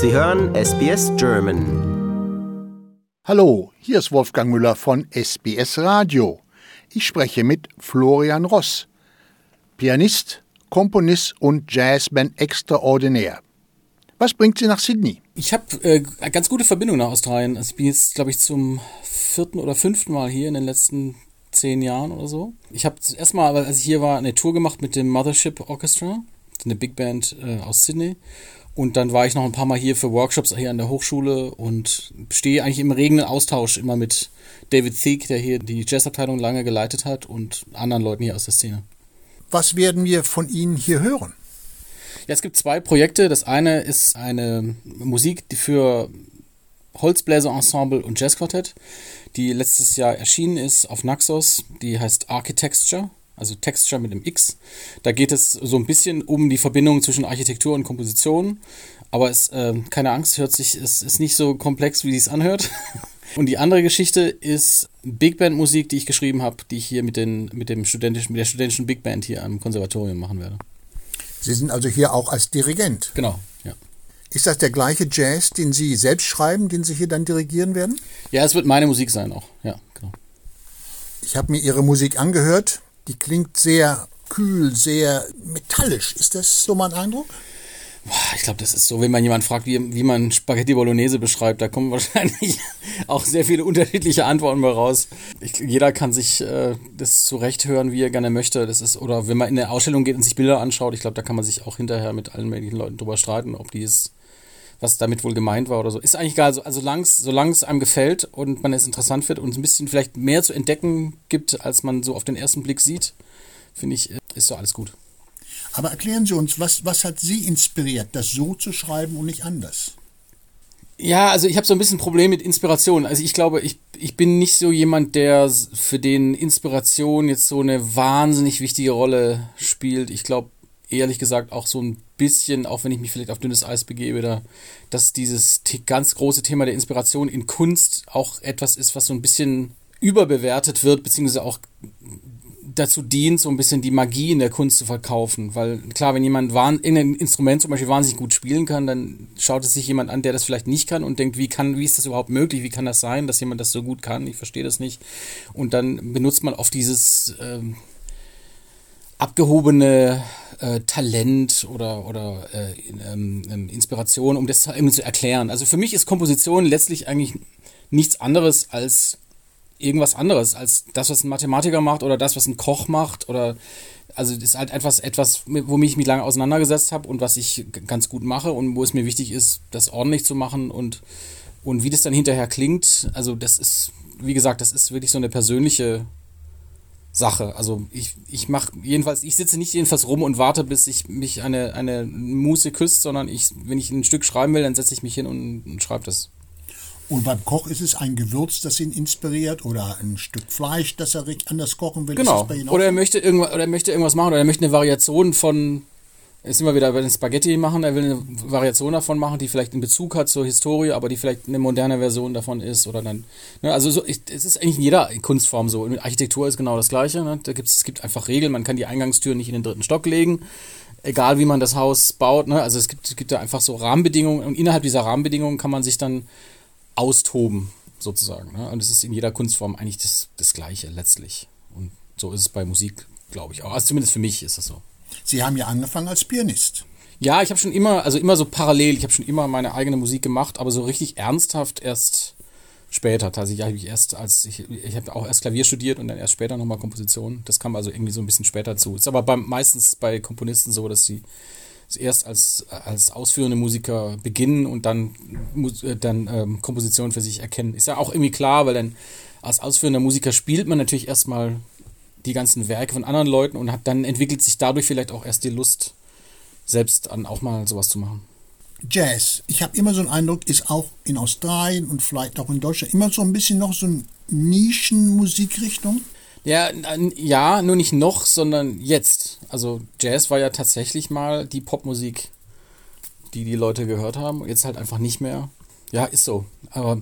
Sie hören SBS German. Hallo, hier ist Wolfgang Müller von SBS Radio. Ich spreche mit Florian Ross, Pianist, Komponist und Jazzband extraordinär. Was bringt Sie nach Sydney? Ich habe äh, eine ganz gute Verbindung nach Australien. Also ich bin jetzt, glaube ich, zum vierten oder fünften Mal hier in den letzten zehn Jahren oder so. Ich habe erstmal, als ich hier war, eine Tour gemacht mit dem Mothership Orchestra, eine Big Band äh, aus Sydney. Und dann war ich noch ein paar Mal hier für Workshops hier an der Hochschule und stehe eigentlich im regenden Austausch immer mit David Thieck, der hier die Jazzabteilung lange geleitet hat und anderen Leuten hier aus der Szene. Was werden wir von Ihnen hier hören? Ja, es gibt zwei Projekte. Das eine ist eine Musik für Holzbläser-Ensemble und Jazzquartett, die letztes Jahr erschienen ist auf Naxos. Die heißt Architecture, also Texture mit dem X. Da geht es so ein bisschen um die Verbindung zwischen Architektur und Komposition. Aber es, äh, keine Angst, hört sich, es ist nicht so komplex, wie es anhört. Und die andere Geschichte ist Big Band Musik, die ich geschrieben habe, die ich hier mit, den, mit, dem studentischen, mit der studentischen Big Band hier am Konservatorium machen werde. Sie sind also hier auch als Dirigent. Genau, ja. Ist das der gleiche Jazz, den Sie selbst schreiben, den Sie hier dann dirigieren werden? Ja, es wird meine Musik sein auch, ja, genau. Ich habe mir Ihre Musik angehört. Die klingt sehr kühl, sehr metallisch. Ist das so mein Eindruck? Ich glaube, das ist so, wenn man jemand fragt, wie, wie man Spaghetti Bolognese beschreibt, da kommen wahrscheinlich auch sehr viele unterschiedliche Antworten mal raus. Ich, jeder kann sich äh, das zurecht hören, wie er gerne möchte. Das ist, oder wenn man in eine Ausstellung geht und sich Bilder anschaut, ich glaube, da kann man sich auch hinterher mit allen möglichen Leuten drüber streiten, ob die es, was damit wohl gemeint war oder so. Ist eigentlich egal, also, also solange es einem gefällt und man es interessant findet und es ein bisschen vielleicht mehr zu entdecken gibt, als man so auf den ersten Blick sieht, finde ich, ist so alles gut. Aber erklären Sie uns, was, was hat Sie inspiriert, das so zu schreiben und nicht anders? Ja, also ich habe so ein bisschen ein Problem mit Inspiration. Also ich glaube, ich, ich bin nicht so jemand, der für den Inspiration jetzt so eine wahnsinnig wichtige Rolle spielt. Ich glaube, ehrlich gesagt, auch so ein bisschen, auch wenn ich mich vielleicht auf dünnes Eis begebe, da, dass dieses ganz große Thema der Inspiration in Kunst auch etwas ist, was so ein bisschen überbewertet wird, beziehungsweise auch dazu dient, so ein bisschen die Magie in der Kunst zu verkaufen. Weil klar, wenn jemand irgendein Instrument zum Beispiel wahnsinnig gut spielen kann, dann schaut es sich jemand an, der das vielleicht nicht kann und denkt, wie kann, wie ist das überhaupt möglich? Wie kann das sein, dass jemand das so gut kann? Ich verstehe das nicht. Und dann benutzt man oft dieses ähm, abgehobene äh, Talent oder, oder äh, ähm, ähm, Inspiration, um das irgendwie zu erklären. Also für mich ist Komposition letztlich eigentlich nichts anderes als irgendwas anderes als das, was ein Mathematiker macht oder das, was ein Koch macht oder also das ist halt etwas, etwas, womit ich mich lange auseinandergesetzt habe und was ich ganz gut mache und wo es mir wichtig ist, das ordentlich zu machen und, und wie das dann hinterher klingt. Also das ist, wie gesagt, das ist wirklich so eine persönliche Sache. Also ich, ich mache jedenfalls, ich sitze nicht jedenfalls rum und warte, bis ich mich eine, eine Muse küsst, sondern ich, wenn ich ein Stück schreiben will, dann setze ich mich hin und, und schreibe das. Und beim Koch ist es ein Gewürz, das ihn inspiriert oder ein Stück Fleisch, das er anders kochen will. Genau. Oder er möchte irgendwas, oder er möchte irgendwas machen oder er möchte eine Variation von sind wir wieder bei den Spaghetti machen, er will eine Variation davon machen, die vielleicht einen Bezug hat zur Historie, aber die vielleicht eine moderne Version davon ist oder dann. Ne, also so, ich, es ist eigentlich in jeder Kunstform so. Mit Architektur ist genau das Gleiche. Ne? Da gibt's, es gibt einfach Regeln, man kann die Eingangstür nicht in den dritten Stock legen. Egal wie man das Haus baut, ne? also es gibt, es gibt da einfach so Rahmenbedingungen und innerhalb dieser Rahmenbedingungen kann man sich dann austoben, sozusagen. Ne? Und es ist in jeder Kunstform eigentlich das, das Gleiche letztlich. Und so ist es bei Musik, glaube ich auch. Also zumindest für mich ist das so. Sie haben ja angefangen als Pianist. Ja, ich habe schon immer, also immer so parallel, ich habe schon immer meine eigene Musik gemacht, aber so richtig ernsthaft erst später. Tatsächlich habe ich erst als, ich, ich habe auch erst Klavier studiert und dann erst später nochmal Komposition. Das kam also irgendwie so ein bisschen später zu. Ist aber beim, meistens bei Komponisten so, dass sie erst als, als ausführende Musiker beginnen und dann, äh, dann ähm, Komposition für sich erkennen. Ist ja auch irgendwie klar, weil dann als ausführender Musiker spielt man natürlich erstmal die ganzen Werke von anderen Leuten und hat dann entwickelt sich dadurch vielleicht auch erst die Lust, selbst an auch mal sowas zu machen. Jazz, ich habe immer so einen Eindruck, ist auch in Australien und vielleicht auch in Deutschland immer so ein bisschen noch so eine Nischenmusikrichtung. Ja, ja, nur nicht noch, sondern jetzt. Also Jazz war ja tatsächlich mal die Popmusik, die die Leute gehört haben. Jetzt halt einfach nicht mehr. Ja, ist so. Aber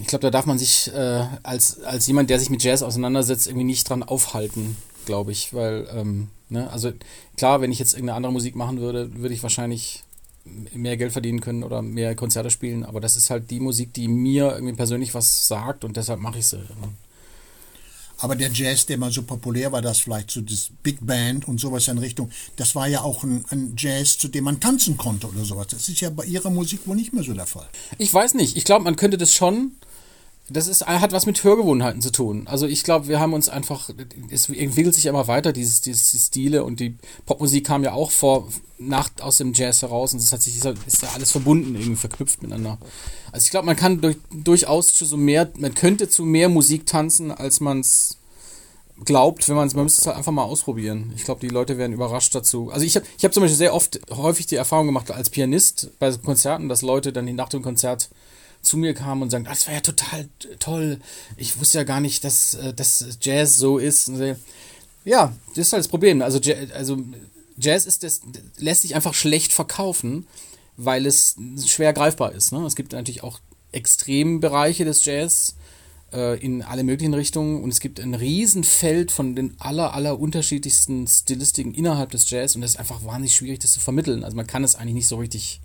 ich glaube, da darf man sich äh, als, als jemand, der sich mit Jazz auseinandersetzt, irgendwie nicht dran aufhalten, glaube ich. Weil, ähm, ne, also klar, wenn ich jetzt irgendeine andere Musik machen würde, würde ich wahrscheinlich mehr Geld verdienen können oder mehr Konzerte spielen. Aber das ist halt die Musik, die mir irgendwie persönlich was sagt und deshalb mache ich sie. Aber der Jazz, der mal so populär war, das vielleicht so das Big Band und sowas in Richtung, das war ja auch ein, ein, Jazz, zu dem man tanzen konnte oder sowas. Das ist ja bei ihrer Musik wohl nicht mehr so der Fall. Ich weiß nicht. Ich glaube, man könnte das schon. Das ist, hat was mit Hörgewohnheiten zu tun. Also ich glaube, wir haben uns einfach, es entwickelt sich immer weiter, dieses, dieses die Stile und die Popmusik kam ja auch vor Nacht aus dem Jazz heraus und das hat sich ist ja alles verbunden, irgendwie verknüpft miteinander. Also ich glaube, man kann durch, durchaus zu so mehr, man könnte zu mehr Musik tanzen, als man es glaubt, wenn man es, man müsste es halt einfach mal ausprobieren. Ich glaube, die Leute werden überrascht dazu. Also ich habe ich hab zum Beispiel sehr oft, häufig die Erfahrung gemacht als Pianist bei Konzerten, dass Leute dann nach dem Konzert zu mir kamen und sagen, ah, das war ja total toll. Ich wusste ja gar nicht, dass, äh, dass Jazz so ist. Ja, das ist halt das Problem. Also, also Jazz ist das, lässt sich einfach schlecht verkaufen, weil es schwer greifbar ist. Ne? Es gibt natürlich auch Extrembereiche des Jazz äh, in alle möglichen Richtungen und es gibt ein Riesenfeld von den aller, aller unterschiedlichsten Stilistiken innerhalb des Jazz und es ist einfach wahnsinnig schwierig, das zu vermitteln. Also man kann es eigentlich nicht so richtig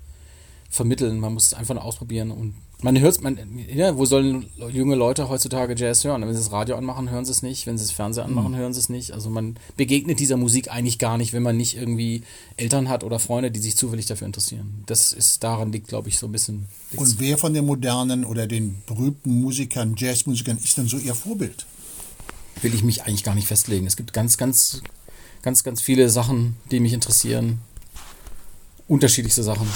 vermitteln, man muss es einfach nur ausprobieren und man hört man, ja, wo sollen junge Leute heutzutage Jazz hören? Wenn sie das Radio anmachen, hören sie es nicht. Wenn sie das Fernseher anmachen, mhm. hören sie es nicht. Also man begegnet dieser Musik eigentlich gar nicht, wenn man nicht irgendwie Eltern hat oder Freunde, die sich zufällig dafür interessieren. Das ist daran liegt, glaube ich, so ein bisschen. Und wer von den modernen oder den berühmten Musikern, Jazzmusikern, ist denn so ihr Vorbild? Will ich mich eigentlich gar nicht festlegen. Es gibt ganz, ganz, ganz, ganz viele Sachen, die mich interessieren. Unterschiedlichste Sachen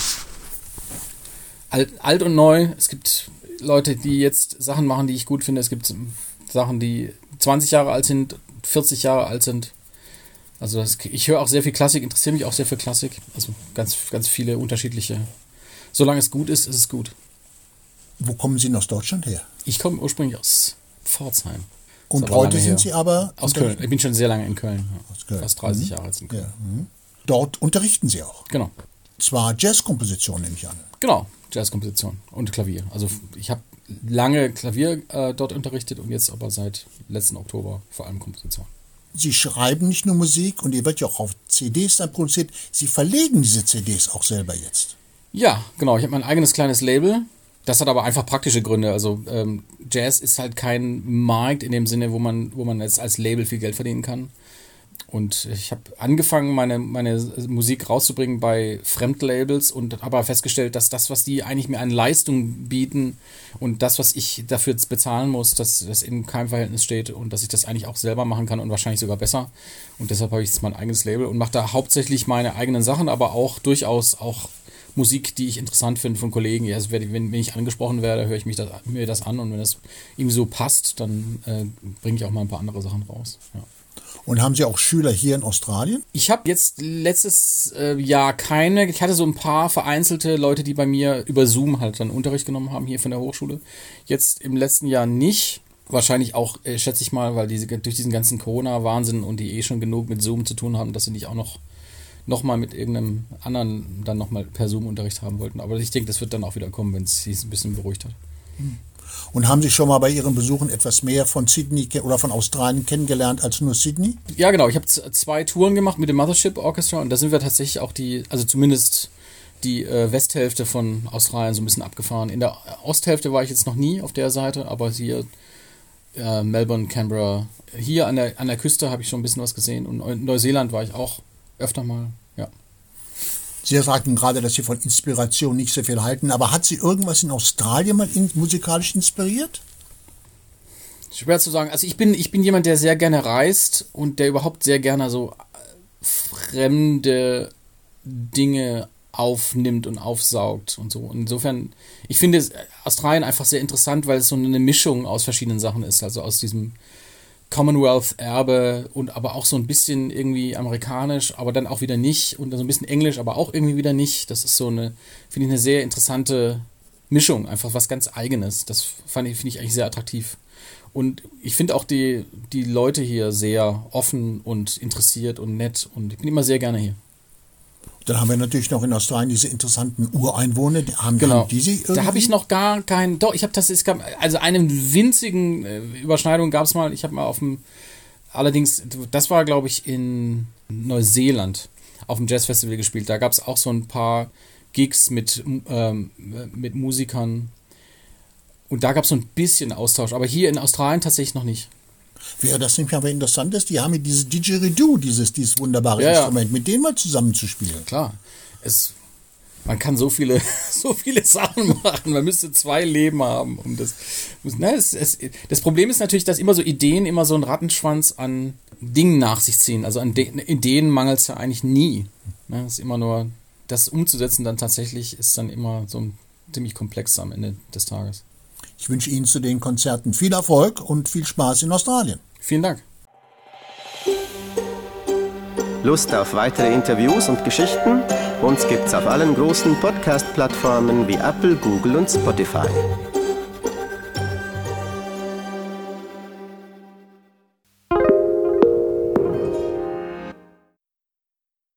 alt, alt und neu. Es gibt Leute, die jetzt Sachen machen, die ich gut finde. Es gibt Sachen, die 20 Jahre alt sind, 40 Jahre alt sind. Also das, ich höre auch sehr viel Klassik, interessiere mich auch sehr für Klassik. Also ganz, ganz viele unterschiedliche. Solange es gut ist, ist es gut. Wo kommen Sie denn aus Deutschland her? Ich komme ursprünglich aus Pforzheim. Und heute sind her. Sie aber. Aus Köln. Ich bin schon sehr lange in Köln. Ja. Aus Köln. Fast 30 mhm. Jahre jetzt in Köln. Ja. Mhm. Dort unterrichten Sie auch. Genau. Zwar Jazzkomposition, nehme ich an. Genau. Jazzkomposition und Klavier. Also ich habe lange Klavier äh, dort unterrichtet und jetzt aber seit letzten Oktober vor allem Komposition. Sie schreiben nicht nur Musik und ihr wird ja auch auf CDs dann produziert. Sie verlegen diese CDs auch selber jetzt. Ja, genau. Ich habe mein eigenes kleines Label. Das hat aber einfach praktische Gründe. Also ähm, Jazz ist halt kein Markt in dem Sinne, wo man, wo man jetzt als Label viel Geld verdienen kann. Und ich habe angefangen, meine, meine Musik rauszubringen bei Fremdlabels und aber festgestellt, dass das, was die eigentlich mir an Leistung bieten und das, was ich dafür bezahlen muss, dass das in keinem Verhältnis steht und dass ich das eigentlich auch selber machen kann und wahrscheinlich sogar besser. Und deshalb habe ich jetzt mein eigenes Label und mache da hauptsächlich meine eigenen Sachen, aber auch durchaus auch Musik, die ich interessant finde von Kollegen. Also wenn, wenn ich angesprochen werde, höre ich mich das, mir das an und wenn das ihm so passt, dann äh, bringe ich auch mal ein paar andere Sachen raus. Ja. Und haben Sie auch Schüler hier in Australien? Ich habe jetzt letztes äh, Jahr keine. Ich hatte so ein paar vereinzelte Leute, die bei mir über Zoom halt dann Unterricht genommen haben hier von der Hochschule. Jetzt im letzten Jahr nicht. Wahrscheinlich auch, äh, schätze ich mal, weil diese, durch diesen ganzen Corona-Wahnsinn und die eh schon genug mit Zoom zu tun haben, dass sie nicht auch noch noch mal mit irgendeinem anderen dann noch mal per Zoom Unterricht haben wollten. Aber ich denke, das wird dann auch wieder kommen, wenn es sich ein bisschen beruhigt hat. Und haben Sie schon mal bei Ihren Besuchen etwas mehr von Sydney oder von Australien kennengelernt als nur Sydney? Ja, genau. Ich habe zwei Touren gemacht mit dem Mothership Orchestra und da sind wir tatsächlich auch die, also zumindest die äh, Westhälfte von Australien so ein bisschen abgefahren. In der Osthälfte war ich jetzt noch nie auf der Seite, aber hier äh, Melbourne, Canberra, hier an der, an der Küste habe ich schon ein bisschen was gesehen und in Neuseeland war ich auch öfter mal. Sie sagten gerade, dass Sie von Inspiration nicht so viel halten, aber hat Sie irgendwas in Australien mal in, musikalisch inspiriert? Schwer zu sagen. Also ich bin, ich bin jemand, der sehr gerne reist und der überhaupt sehr gerne so fremde Dinge aufnimmt und aufsaugt und so. Insofern, ich finde Australien einfach sehr interessant, weil es so eine Mischung aus verschiedenen Sachen ist. Also aus diesem Commonwealth-Erbe und aber auch so ein bisschen irgendwie amerikanisch, aber dann auch wieder nicht und so ein bisschen englisch, aber auch irgendwie wieder nicht. Das ist so eine, finde ich, eine sehr interessante Mischung, einfach was ganz Eigenes. Das finde ich eigentlich sehr attraktiv. Und ich finde auch die, die Leute hier sehr offen und interessiert und nett und ich bin immer sehr gerne hier. Dann haben wir natürlich noch in Australien diese interessanten Ureinwohner. Haben, genau. haben die sie irgendwie? Da habe ich noch gar keinen. Doch, ich habe das. Es gab, also eine winzigen äh, Überschneidung gab es mal. Ich habe mal auf dem. Allerdings, das war, glaube ich, in Neuseeland auf dem Jazzfestival gespielt. Da gab es auch so ein paar Gigs mit, ähm, mit Musikern. Und da gab es so ein bisschen Austausch, aber hier in Australien tatsächlich noch nicht. Wäre das nicht aber interessant, dass die haben ja dieses Didgeridoo, dieses, dieses wunderbare ja, Instrument, mit dem mal zusammenzuspielen. Klar. Es, man kann so viele, so viele Sachen machen. Man müsste zwei Leben haben, um das. Ne, es, es, das Problem ist natürlich, dass immer so Ideen immer so einen Rattenschwanz an Dingen nach sich ziehen. Also an De Ideen mangelt es ja eigentlich nie. Ne, es ist immer nur, das umzusetzen dann tatsächlich ist dann immer so ziemlich komplex am Ende des Tages. Ich wünsche Ihnen zu den Konzerten viel Erfolg und viel Spaß in Australien. Vielen Dank. Lust auf weitere Interviews und Geschichten? Uns gibt's auf allen großen Podcast-Plattformen wie Apple, Google und Spotify.